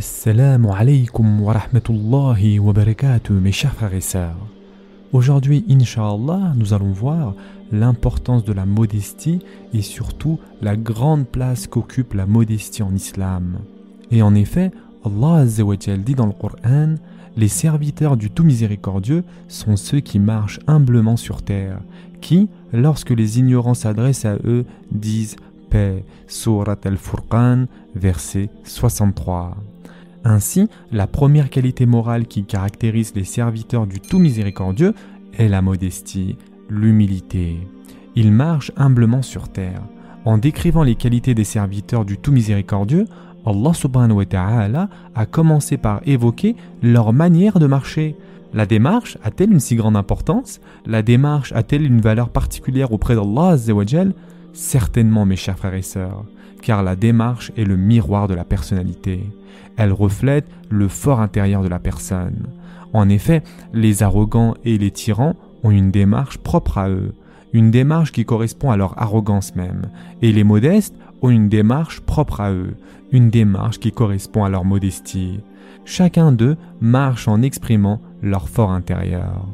Assalamu alaikum wa rahmatullahi wa barakatuh, mes chers frères et sœurs. Aujourd'hui, Inch'Allah, nous allons voir l'importance de la modestie et surtout la grande place qu'occupe la modestie en islam. Et en effet, Allah dit dans le Coran Les serviteurs du Tout Miséricordieux sont ceux qui marchent humblement sur terre, qui, lorsque les ignorants s'adressent à eux, disent paix. Surat al-Furqan, verset 63. Ainsi, la première qualité morale qui caractérise les serviteurs du tout miséricordieux est la modestie, l'humilité. Ils marchent humblement sur terre. En décrivant les qualités des serviteurs du tout miséricordieux, Allah subhanahu wa ta'ala a commencé par évoquer leur manière de marcher. La démarche a-t-elle une si grande importance? La démarche a-t-elle une valeur particulière auprès d'Allah Certainement mes chers frères et sœurs, car la démarche est le miroir de la personnalité. Elle reflète le fort intérieur de la personne. En effet, les arrogants et les tyrans ont une démarche propre à eux, une démarche qui correspond à leur arrogance même, et les modestes ont une démarche propre à eux, une démarche qui correspond à leur modestie. Chacun d'eux marche en exprimant leur fort intérieur.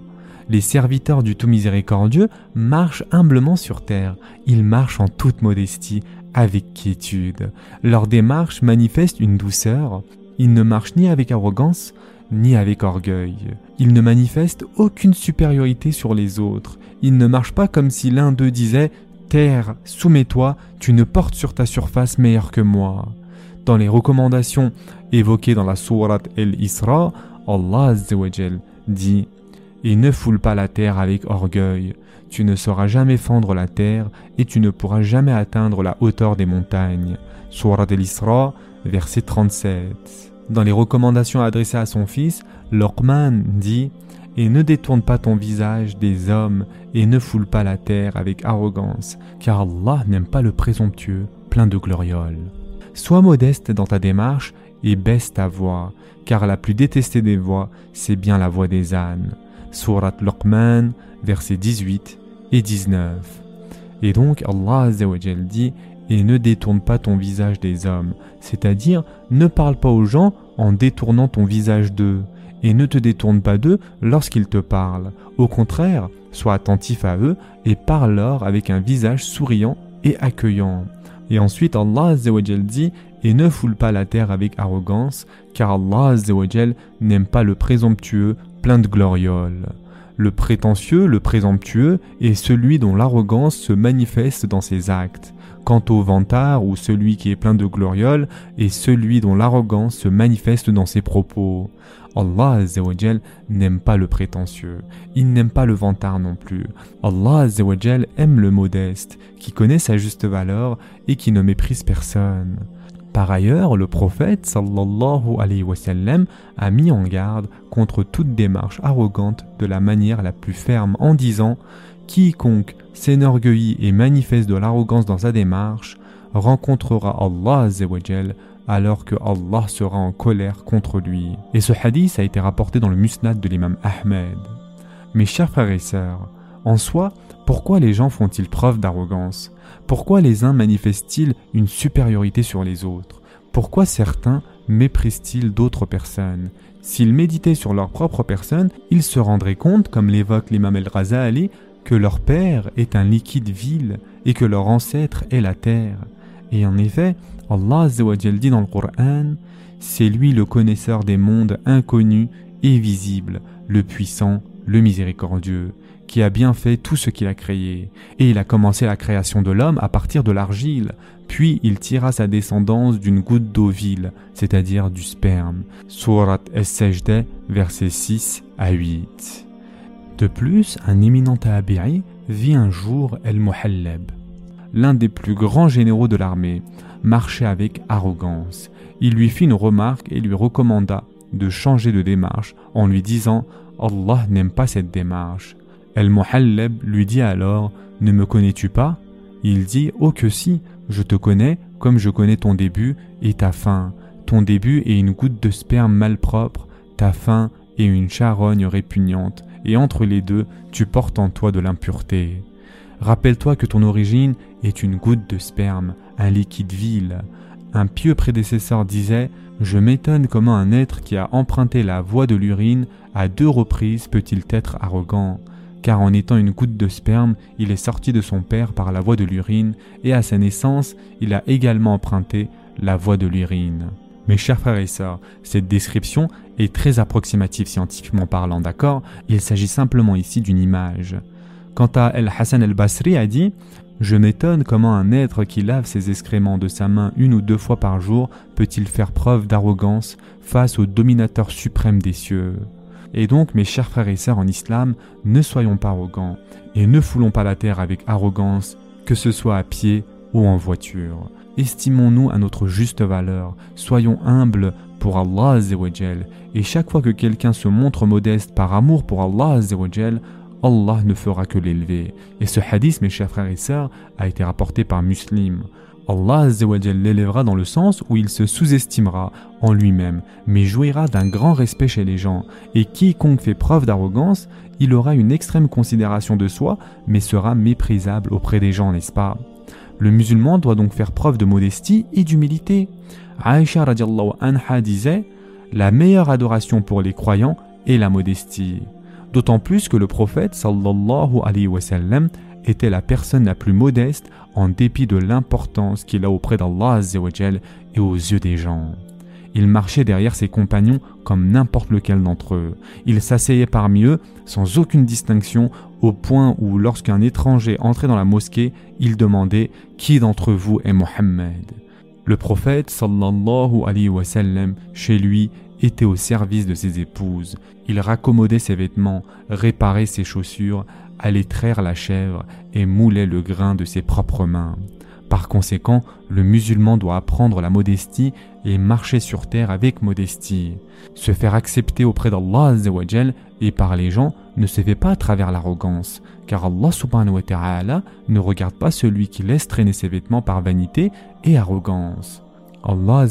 Les serviteurs du Tout Miséricordieux marchent humblement sur terre, ils marchent en toute modestie, avec quiétude. Leur démarche manifeste une douceur, ils ne marchent ni avec arrogance, ni avec orgueil. Ils ne manifestent aucune supériorité sur les autres. Ils ne marchent pas comme si l'un d'eux disait Terre, soumets-toi, tu ne portes sur ta surface meilleur que moi. Dans les recommandations évoquées dans la Sourate El-Isra, Allah dit et ne foule pas la terre avec orgueil. Tu ne sauras jamais fendre la terre et tu ne pourras jamais atteindre la hauteur des montagnes. Surah al-Isra, verset 37. Dans les recommandations adressées à son fils, Lokman dit Et ne détourne pas ton visage des hommes et ne foule pas la terre avec arrogance, car Allah n'aime pas le présomptueux, plein de glorioles. Sois modeste dans ta démarche et baisse ta voix, car la plus détestée des voix, c'est bien la voix des ânes. Surat Luqman, versets 18 et 19. Et donc Allah dit et ne détourne pas ton visage des hommes, c'est-à-dire ne parle pas aux gens en détournant ton visage d'eux, et ne te détourne pas d'eux lorsqu'ils te parlent. Au contraire, sois attentif à eux et parle-leur avec un visage souriant et accueillant. Et ensuite Allah dit et ne foule pas la terre avec arrogance, car Allah n'aime pas le présomptueux plein de glorioles. Le prétentieux, le présomptueux, est celui dont l'arrogance se manifeste dans ses actes. Quant au vantard ou celui qui est plein de glorioles est celui dont l'arrogance se manifeste dans ses propos. Allah n'aime pas le prétentieux, il n'aime pas le vantard non plus. Allah aime le modeste, qui connaît sa juste valeur et qui ne méprise personne. Par ailleurs, le prophète sallallahu a mis en garde contre toute démarche arrogante de la manière la plus ferme en disant Quiconque s'énorgueillit et manifeste de l'arrogance dans sa démarche rencontrera Allah alors que Allah sera en colère contre lui. Et ce hadith a été rapporté dans le musnad de l'imam Ahmed. Mes chers frères et sœurs, en soi, pourquoi les gens font-ils preuve d'arrogance? Pourquoi les uns manifestent-ils une supériorité sur les autres? Pourquoi certains méprisent-ils d'autres personnes? S'ils méditaient sur leur propre personne, ils se rendraient compte, comme l'évoque l'imam el-Razali, que leur père est un liquide vil et que leur ancêtre est la terre. Et en effet, Allah dit dans le Coran, c'est lui le connaisseur des mondes inconnus et visibles, le puissant, le miséricordieux qui a bien fait tout ce qu'il a créé. Et il a commencé la création de l'homme à partir de l'argile, puis il tira sa descendance d'une goutte d'eau vile, c'est-à-dire du sperme. Surat Es-Sajdah, versets 6 à 8. De plus, un éminent tabi'i vit un jour El-Muhallab, l'un des plus grands généraux de l'armée, marchait avec arrogance. Il lui fit une remarque et lui recommanda de changer de démarche en lui disant Allah n'aime pas cette démarche. El-Muhallab lui dit alors Ne me connais-tu pas? Il dit Oh que si, je te connais comme je connais ton début et ta fin. Ton début est une goutte de sperme malpropre, ta fin est une charogne répugnante, et entre les deux, tu portes en toi de l'impureté. Rappelle-toi que ton origine est une goutte de sperme, un liquide vil. Un pieux prédécesseur disait Je m'étonne comment un être qui a emprunté la voie de l'urine à deux reprises peut-il être arrogant car en étant une goutte de sperme, il est sorti de son père par la voie de l'urine, et à sa naissance, il a également emprunté la voie de l'urine. Mes chers frères et sœurs, cette description est très approximative scientifiquement parlant, d'accord? Il s'agit simplement ici d'une image. Quant à El Hassan el Basri a dit Je m'étonne comment un être qui lave ses excréments de sa main une ou deux fois par jour peut-il faire preuve d'arrogance face au dominateur suprême des cieux. Et donc, mes chers frères et sœurs en islam, ne soyons pas arrogants et ne foulons pas la terre avec arrogance, que ce soit à pied ou en voiture. Estimons-nous à notre juste valeur, soyons humbles pour Allah et chaque fois que quelqu'un se montre modeste par amour pour Allah Allah ne fera que l'élever. Et ce hadith, mes chers frères et sœurs, a été rapporté par Muslim. Allah l'élèvera dans le sens où il se sous-estimera en lui-même, mais jouira d'un grand respect chez les gens, et quiconque fait preuve d'arrogance, il aura une extrême considération de soi, mais sera méprisable auprès des gens, n'est-ce pas? Le musulman doit donc faire preuve de modestie et d'humilité. Aisha radiallahu anha disait La meilleure adoration pour les croyants est la modestie. D'autant plus que le prophète sallallahu alayhi wa sallam était la personne la plus modeste en dépit de l'importance qu'il a auprès d'Allah et aux yeux des gens. Il marchait derrière ses compagnons comme n'importe lequel d'entre eux. Il s'asseyait parmi eux sans aucune distinction au point où lorsqu'un étranger entrait dans la mosquée, il demandait Qui d'entre vous est Mohammed? Le prophète sallallahu alayhi wa sallam, chez lui, était au service de ses épouses. Il raccommodait ses vêtements, réparait ses chaussures, allait traire la chèvre et moulait le grain de ses propres mains. Par conséquent, le musulman doit apprendre la modestie et marcher sur terre avec modestie. Se faire accepter auprès d'Allah et par les gens ne se fait pas à travers l'arrogance, car Allah subhanahu ta'ala ne regarde pas celui qui laisse traîner ses vêtements par vanité et arrogance. Allah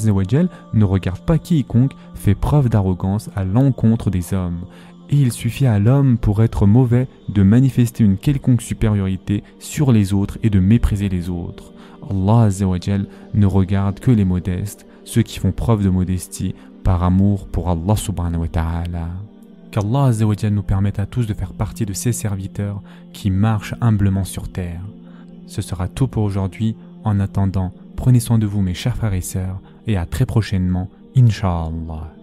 ne regarde pas quiconque fait preuve d'arrogance à l'encontre des hommes, et il suffit à l'homme pour être mauvais de manifester une quelconque supériorité sur les autres et de mépriser les autres. Allah ne regarde que les modestes, ceux qui font preuve de modestie par amour pour Allah subhanahu wa ta'ala. Qu'Allah nous permette à tous de faire partie de ses serviteurs qui marchent humblement sur terre. Ce sera tout pour aujourd'hui. En attendant, prenez soin de vous mes chers frères et sœurs et à très prochainement, Inch'Allah.